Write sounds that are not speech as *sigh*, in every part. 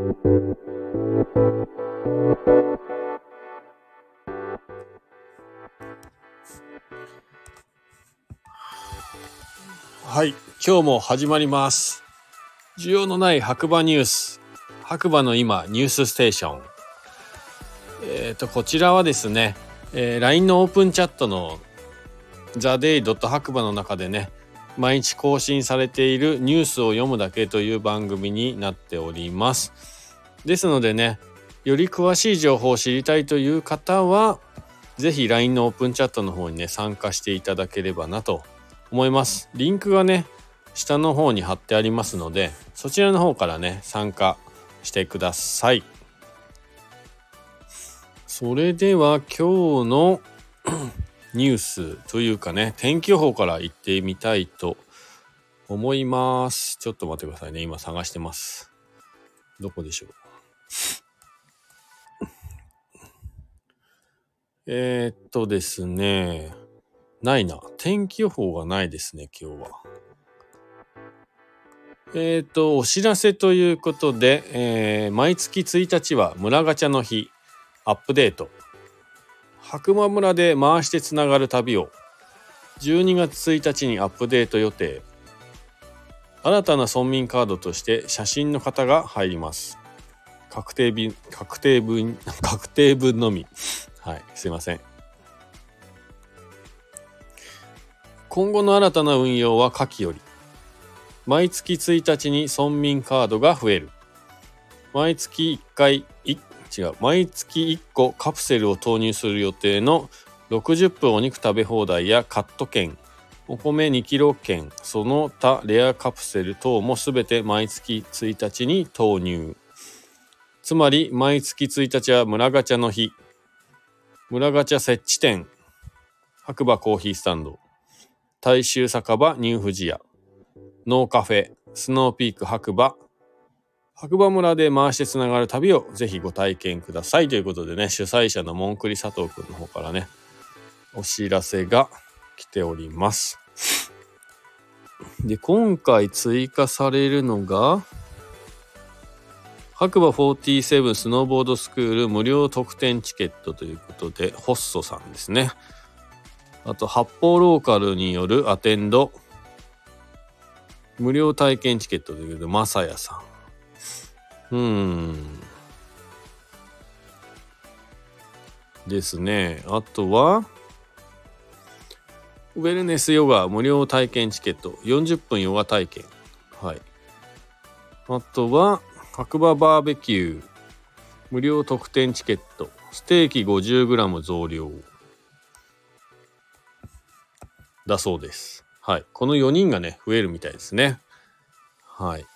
はい、今日も始まります。需要のない白馬ニュース。白馬の今、ニュースステーション。えっ、ー、と、こちらはですね、えー、LINE のオープンチャットの theday. 白馬の中でね、毎日更新されているニュースを読むだけという番組になっております。ですのでね、より詳しい情報を知りたいという方は、ぜひ LINE のオープンチャットの方にね、参加していただければなと思います。リンクがね、下の方に貼ってありますので、そちらの方からね、参加してください。それでは今日のニュースというかね、天気予報から行ってみたいと思います。ちょっと待ってくださいね。今探してます。どこでしょう？*laughs* えー、っとですね。ないな。天気予報がないですね、今日は。えっ、と、お知らせということで、えー、毎月1日は村ガチャの日、アップデート。白馬村で回してつながる旅を、12月1日にアップデート予定。新たな村民カードとして写真の方が入ります。確定便、確定分、*laughs* 確定分のみ。はい、すいません。今後の新たな運用は下記より。毎月1日に村民カードが増える。毎月1回、違う、毎月1個カプセルを投入する予定の60分お肉食べ放題やカット券、お米2キロ券、その他レアカプセル等もすべて毎月1日に投入。つまり、毎月1日は村ガチャの日。村ガチャ設置店。白馬コーヒースタンド。大衆酒場ニューフジア、ノーカフェ、スノーピーク白馬、白馬村で回してつながる旅をぜひご体験くださいということでね、主催者のモンクリ佐藤くんの方からね、お知らせが来ております。で、今回追加されるのが、白馬47スノーボードスクール無料特典チケットということで、ホッソさんですね。あと、発泡ローカルによるアテンド、無料体験チケットということで、まさやさん。うん。ですね。あとは、ウェルネスヨガ無料体験チケット、40分ヨガ体験。はい。あとは、白馬バーベキュー、無料特典チケット、ステーキ 50g 増量。だそうです。はい。この4人がね、増えるみたいですね。はい。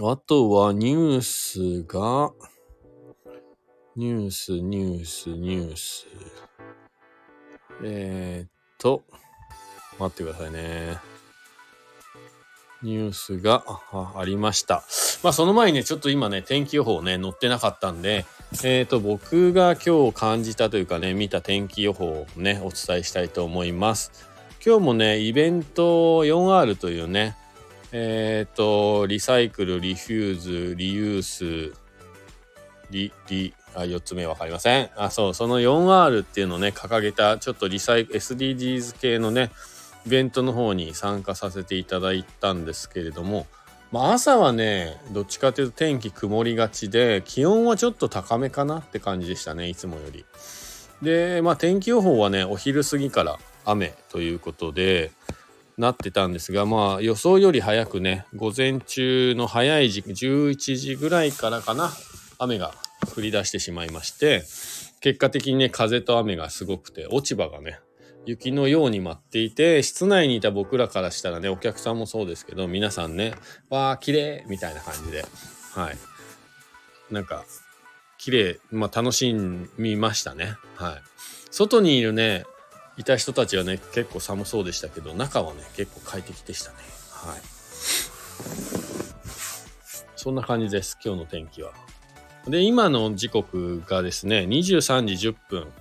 あとはニュースが、ニュース、ニュース、ニュース。えー、っと、待ってくださいね。ニュースがありました。まあその前にね、ちょっと今ね、天気予報ね、載ってなかったんで、えっ、と、僕が今日感じたというかね、見た天気予報をね、お伝えしたいと思います。今日もね、イベント 4R というね、えっ、と、リサイクル、リフューズ、リユース、リ、リ、あ、4つ目わかりません。あ、そう、その 4R っていうのをね、掲げた、ちょっとリサイク、SDGs 系のね、イベントの方に参加させていただいたんですけれども、まあ、朝はね、どっちかというと天気曇りがちで、気温はちょっと高めかなって感じでしたね、いつもより。で、まあ天気予報はね、お昼過ぎから雨ということで、なってたんですが、まあ予想より早くね、午前中の早い時期、11時ぐらいからかな、雨が降り出してしまいまして、結果的にね、風と雨がすごくて、落ち葉がね、雪のように舞っていて、室内にいた僕らからしたらね、お客さんもそうですけど、皆さんね、わー、綺麗みたいな感じで、はい。なんか、綺麗、まあ楽しみましたね。はい。外にいるね、いた人たちはね、結構寒そうでしたけど、中はね、結構快適でしたね。はい。そんな感じです、今日の天気は。で、今の時刻がですね、23時10分。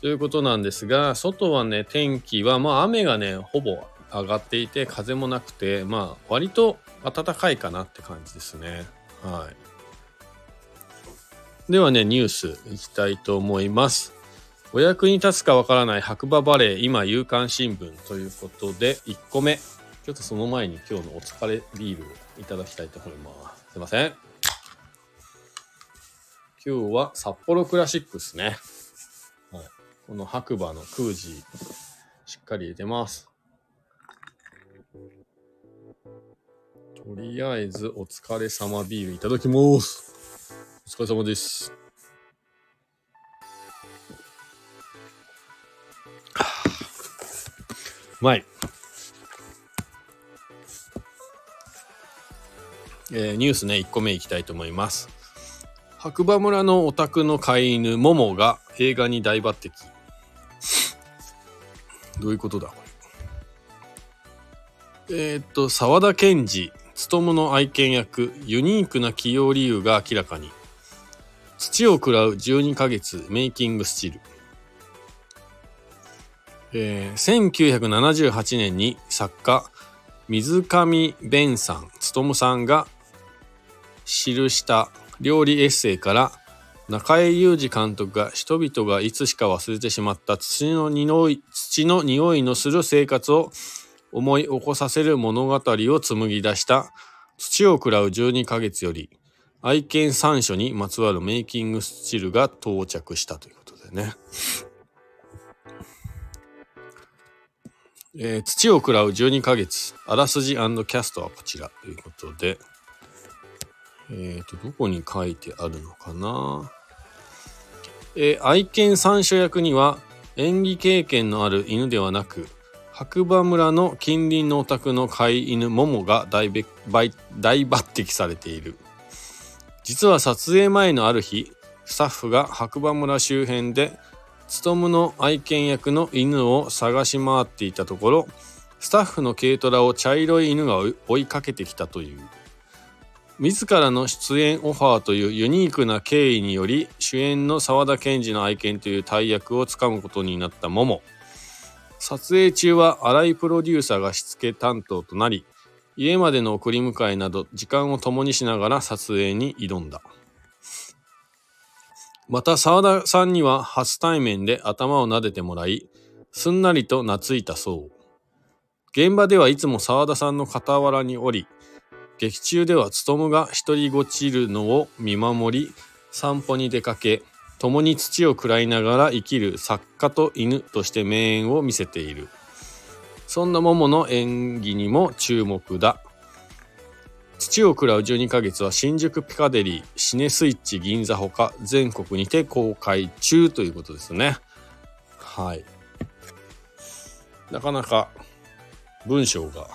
ということなんですが、外はね、天気は、まあ雨がね、ほぼ上がっていて風もなくてまあ割と暖かいかなって感じですねはいではねニュースいきたいと思いますお役に立つかわからない白馬バレー今夕刊新聞ということで1個目。ちょっとその前に今日のお疲れビールをいただきたいと思います。すいません。今日は札幌クラシックですね、はい、この白馬の空時しっかり入れてます。とりあえずお疲れ様ビールいただきます。お疲れ様です。まい。えー、ニュースね、1個目いきたいと思います。白馬村のお宅の飼い犬、モモが映画に大抜擢。どういうことだこれ。えー、っと、沢田研二務の愛犬役、ユニークな起用理由が明らかに。土を食らう12ヶ月メイキングスチル。えー、1978年に作家、水上弁さん、務さんが記した料理エッセイから中江裕二監督が人々がいつしか忘れてしまった土の匂い土の匂いのする生活を思い起こさせる物語を紡ぎ出した土を食らう12ヶ月より愛犬三書にまつわるメイキングスチルが到着したということでね。えー、土を食らう12ヶ月、あらすじキャストはこちら。ということで、えっ、ー、と、どこに書いてあるのかな？えー、愛犬三書役には演技経験のある犬ではなく、白馬村の近隣のお宅の飼い犬モモが大大抜擢されている。実は撮影前のある日スタッフが白馬村周辺で務の愛犬役の犬を探し回っていたところスタッフの軽トラを茶色い犬が追いかけてきたという自らの出演オファーというユニークな経緯により主演の沢田研二の愛犬という大役をつかむことになったモモ撮影中は新井プロデューサーがしつけ担当となり、家までの送り迎えなど時間を共にしながら撮影に挑んだ。また沢田さんには初対面で頭を撫でてもらい、すんなりと懐いたそう。現場ではいつも沢田さんの傍らにおり、劇中では務が一人ごちるのを見守り、散歩に出かけ、共に土を食らいながら生きる作家と犬として名演を見せているそんな桃の演技にも注目だ土を食らう12ヶ月は新宿ピカデリーシネスイッチ銀座ほか全国にて公開中ということですね。はい。なかなか文章が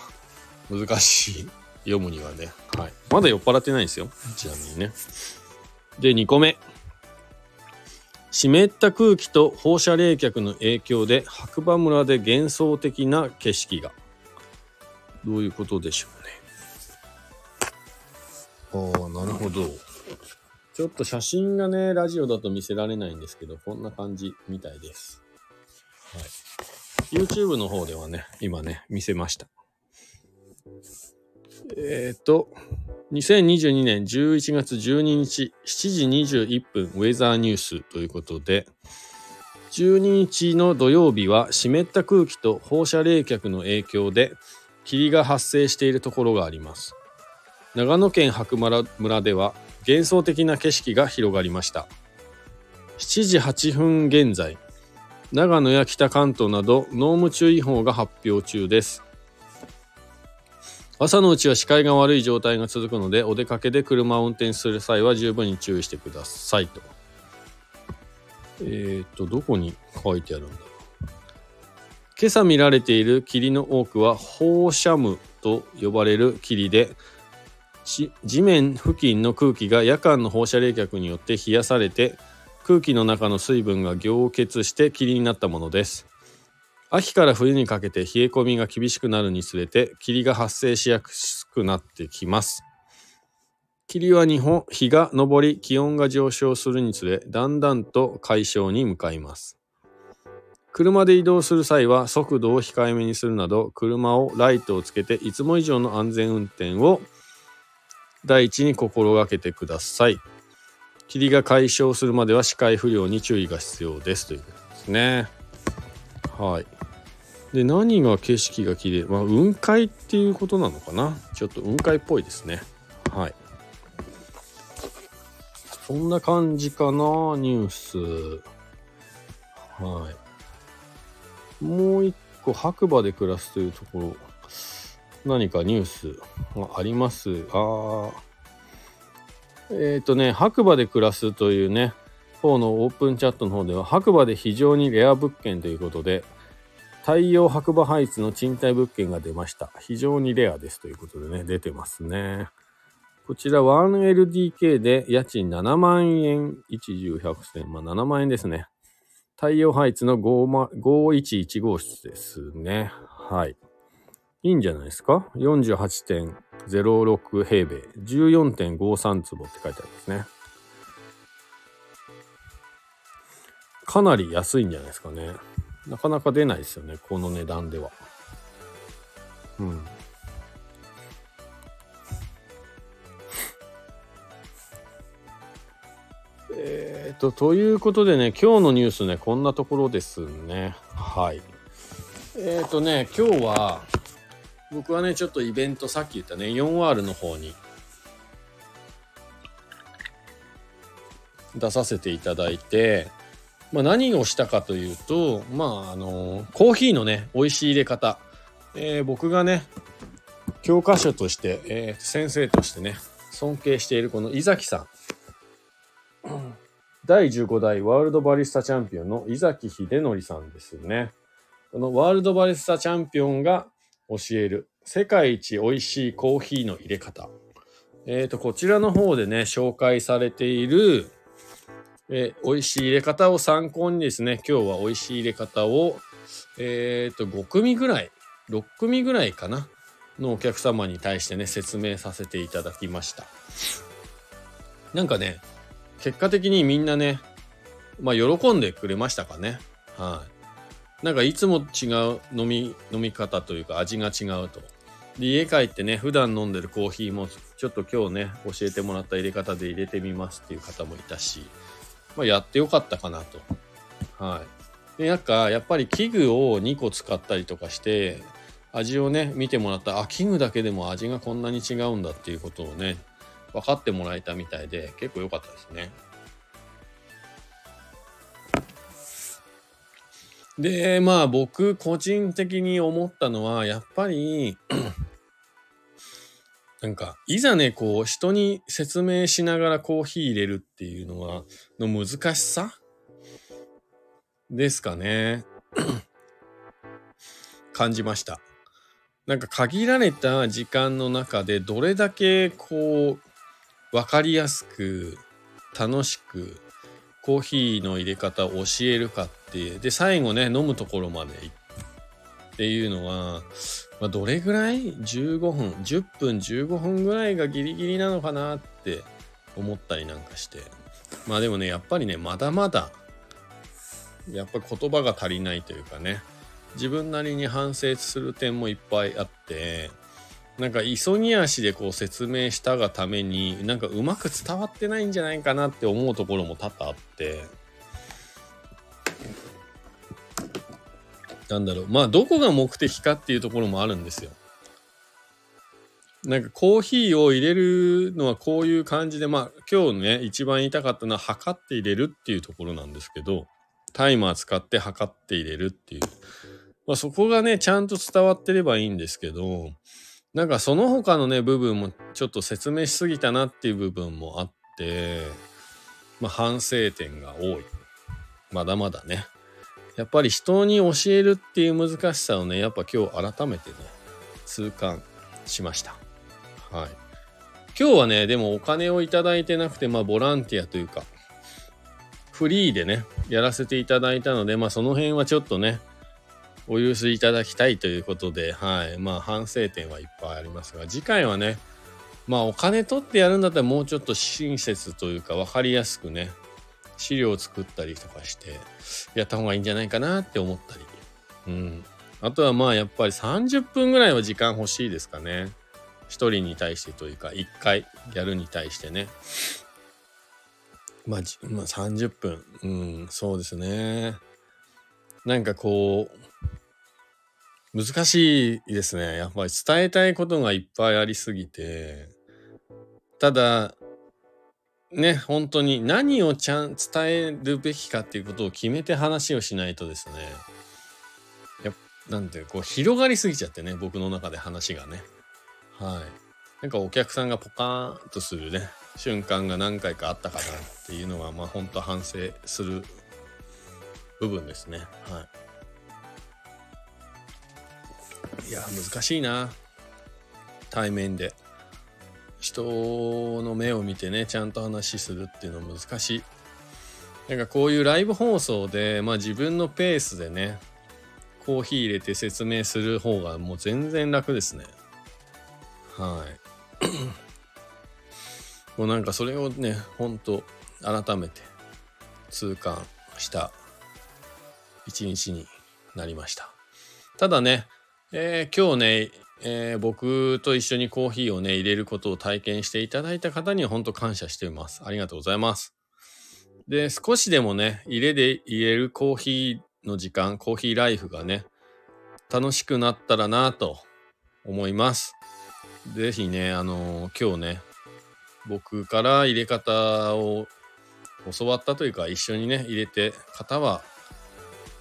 難しい読むにはね、はい、まだ酔っ払ってないですよ。ちなみにね。で2個目。湿った空気と放射冷却の影響で白馬村で幻想的な景色が。どういうことでしょうねああなるほど。ちょっと写真がねラジオだと見せられないんですけどこんな感じみたいです、はい、YouTube の方ではね今ね見せました。えっ、ー、と2022年11月12日7時21分ウェザーニュースということで、12日の土曜日は湿った空気と放射冷却の影響で霧が発生しているところがあります。長野県白馬村では幻想的な景色が広がりました。7時8分現在、長野や北関東など濃霧注意報が発表中です。朝のうちは視界が悪い状態が続くのでお出かけで車を運転する際は十分に注意してくださいと。えっ、と、どこに書いてあるんだろう。今朝見られている霧の多くは放射霧と呼ばれる霧で地面付近の空気が夜間の放射冷却によって冷やされて空気の中の水分が凝結して霧になったものです。秋から冬にかけて冷え込みが厳しくなるにつれて霧が発生しやすくなってきます。霧は日本日が昇り気温が上昇するにつれだんだんと解消に向かいます。車で移動する際は速度を控えめにするなど車をライトをつけていつも以上の安全運転を第一に心がけてください。霧が解消するまでは視界不良に注意が必要です。ということですね。はい。で何が景色が綺麗？まあ雲海っていうことなのかな？ちょっと雲海っぽいですね。はい。そんな感じかなニュース。はい。もう一個白馬で暮らすというところ。何かニュースがあります。あえっ、ー、とね白馬で暮らすというね方のオープンチャットの方では白馬で非常にレア物件ということで太陽白馬ハイツの賃貸物件が出ました。非常にレアです。ということでね出てますね。こちら 1LDK で家賃7万円。一重百銭。まあ7万円ですね。太陽ハイツの511号室ですね。はい。いいんじゃないですか ?48.06 平米、14.53坪って書いてあるんですね。かなり安いんじゃないですかね。なかなか出ないですよね、この値段では。うん。えっ、と、ということでね、今日のニュースね、こんなところですね。はい。えっ、とね、今日は、僕はね、ちょっとイベント、さっき言ったね、4R の方に出させていただいて、まあ、何をしたかというと、まあ、あのコーヒーのね、美味しい入れ方。えー、僕がね、教科書として、えー、先生としてね、尊敬しているこの伊崎さん。*clears throat* 第15代ワールドバリスタチャンピオンの伊崎秀則さんですよね。このワールドバリスタチャンピオンが教える世界一美味しいコーヒーの入れ方。えっ、ー、と、こちらの方でね、紹介されている、えー、美味しい入れ方を参考にですね、今日は美味しい入れ方を、えっ、ー、と、5組ぐらい、6組ぐらいかな、のお客様に対してね、説明させていただきました。なんかね、結果的にみんなね、まあ喜んでくれましたかね。はい。なんかいつも違う飲み、飲み方というか味が違うと。で、家帰ってね、普段飲んでるコーヒーもちょっと今日ね、教えてもらった入れ方で入れてみますっていう方もいたし、まあやってよかったかなと。はい。で、なんかやっぱり器具を2個使ったりとかして、味をね、見てもらったら、あ、器具だけでも味がこんなに違うんだっていうことをね、分かってもらえたみたいで結構良かったですね。で、まあ僕個人的に思ったのはやっぱり *clears throat* なんかいざねこう人に説明しながらコーヒー入れるっていうのはの難しさですかね *clears throat* 感じました。なんか限られた時間の中でどれだけこう分かりやすく楽しくコーヒーの入れ方を教えるかってで最後ね飲むところまで行っていうのは、まあ、どれぐらい？15分。10分15分ぐらいがギリギリなのかなって思ったりなんかして。まあでもねやっぱりねまだまだやっぱ言葉が足りないというかね自分なりに反省する点もいっぱいあってなんか急ぎ足でこう説明したがためになんかうまく伝わってないんじゃないかなって思うところも多々あって。なんだろう。まあどこが目的かっていうところもあるんですよ。なんかコーヒーを入れるのはこういう感じでまあ今日ね一番言いたかったのは測って入れるっていうところなんですけどタイマー使って測って入れるっていう、まあ、そこがねちゃんと伝わってればいいんですけどなんかその他のね、部分もちょっと説明しすぎたなっていう部分もあって、まあ反省点が多い。まだまだね。やっぱり人に教えるっていう難しさをね、やっぱ今日改めてね、痛感しました。はい。今日はね、でもお金をいただいてなくて、まあボランティアというか、フリーでね、やらせていただいたので、まあその辺はちょっとね、お許しいただきたいということで、はい。まあ、反省点はいっぱいありますが、次回はね、まあ、お金取ってやるんだったらもうちょっと親切というか分かりやすくね、資料を作ったりとかしてやった方がいいんじゃないかなって思ったり。うん。あとはまあやっぱり30分ぐらいは時間欲しいですかね。一人に対してというか、一回ギャルに対してね。まあ、まあ、30分。うん、そうですね。なんかこう、難しいですね。やっぱり伝えたいことがいっぱいありすぎて、ただ、ね、本当に何をちゃん伝えるべきかっていうことを決めて話をしないとですね、やなんていう、こう広がりすぎちゃってね、僕の中で話がね。はい。なんかお客さんがポカーンとするね、瞬間が何回かあったかなっていうのは、まあ本当反省する部分ですね。はい。いや、難しいな。対面で。人の目を見てね、ちゃんと話するっていうの難しい。なんかこういうライブ放送で、まあ自分のペースでね、コーヒー入れて説明する方がもう全然楽ですね。はい。*clears throat* もうなんかそれをね、ほんと改めて痛感した一日になりました。ただね、えー、今日ね、えー、僕と一緒にコーヒーをね、入れることを体験していただいた方には本当感謝しています。ありがとうございます。で、少しでもね、入れで入れるコーヒーの時間、コーヒーライフがね、楽しくなったらなと思います。ぜひね、あのー、今日ね、僕から入れ方を教わったというか、一緒にね、入れて方は、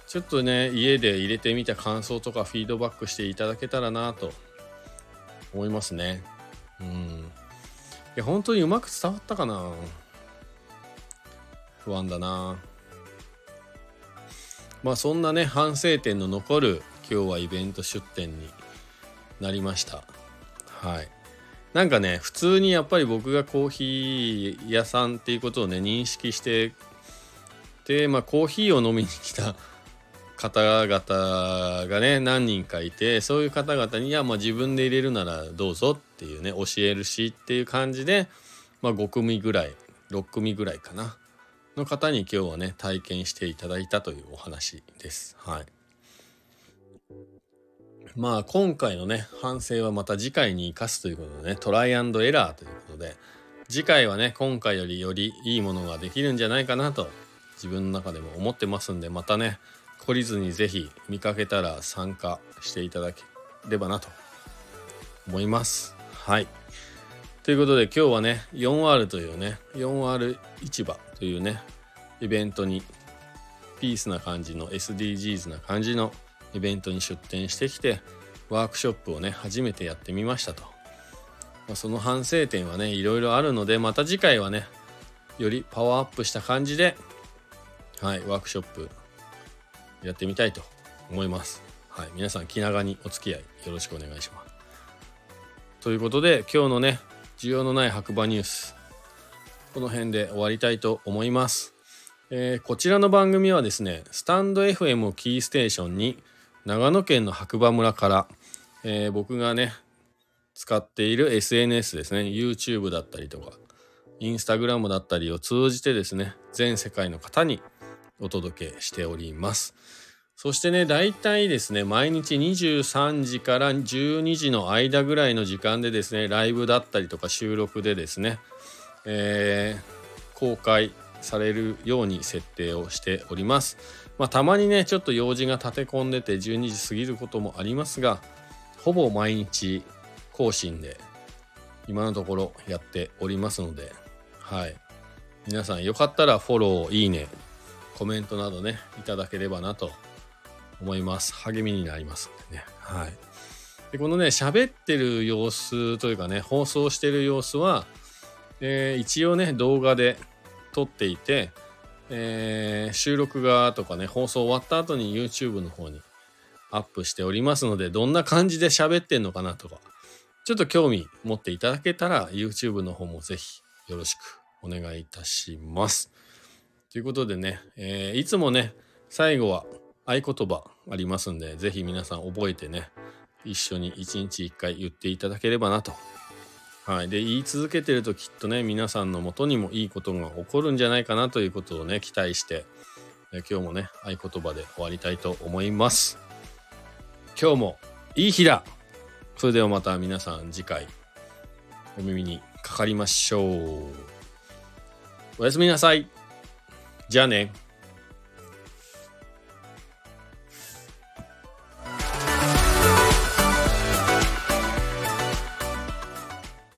ちょっとね、家で入れてみた感想とかフィードバックしていただけたらなと思いますね。うん。いや、本当にうまく伝わったかな？不安だなまあそんなね、反省点の残る今日はイベント出店になりました。はい。なんかね、普通にやっぱり僕がコーヒー屋さんっていうことをね、認識して、で、まあコーヒーを飲みに来た方々がね、何人かいて、そういう方々に、いや、まあ自分で入れるならどうぞっていうね、教えるしっていう感じで、まあ5組ぐらい、6組ぐらいかな、の方に今日はね、体験していただいたというお話です。はい。まあ今回のね、反省はまた次回に生かすということでね、トライアンドエラーということで、次回はね、今回よりよりいいものができるんじゃないかなと自分の中でも思ってますんで、またね、懲りずにぜひ見かけたら参加していただければなと思います。はい。ということで今日はね、4R というね、4R 市場というね、イベントにピースな感じの SDGs な感じのイベントに出展してきてワークショップをね初めてやってみましたと、まあ、その反省点はねいろいろあるのでまた次回はねよりパワーアップした感じではいワークショップやってみたいと思います。はい、皆さん気長にお付き合いよろしくお願いします。ということで今日のね需要のない白馬ニュースこの辺で終わりたいと思います。えー、こちらの番組はですねスタンド FM をキーステーションに長野県の白馬村から、えー、僕がね使っている SNS ですね YouTube だったりとか Instagram だったりを通じてですね全世界の方にお届けしております。そしてね、大体ですね、毎日23時から12時の間ぐらいの時間でですね、ライブだったりとか収録でですね、えー、公開されるように設定をしております。まあ、たまにね、ちょっと用事が立て込んでて12時過ぎることもありますが、ほぼ毎日更新で今のところやっておりますので、はい。皆さんよかったらフォロー、いいね、コメントなどね、いただければなと思います。励みになりますんでね。はい。で、このね、喋ってる様子というかね、放送してる様子は、えー、一応ね、動画で撮っていて、えー、収録がとかね、放送終わった後に YouTube の方にアップしておりますので、どんな感じで喋ってんのかなとか、ちょっと興味持っていただけたら YouTube の方もぜひよろしくお願いいたします。ということでね、えー、いつもね、最後は合言葉ありますんで、ぜひ皆さん覚えてね、一緒に一日一回言っていただければなとはい。で、言い続けてるときっとね、皆さんのもとにもいいことが起こるんじゃないかなということをね、期待して、え今日もね、合言葉で終わりたいと思います。今日もいい日だそれではまた皆さん次回お耳にかかりましょう。おやすみなさい。じゃあね。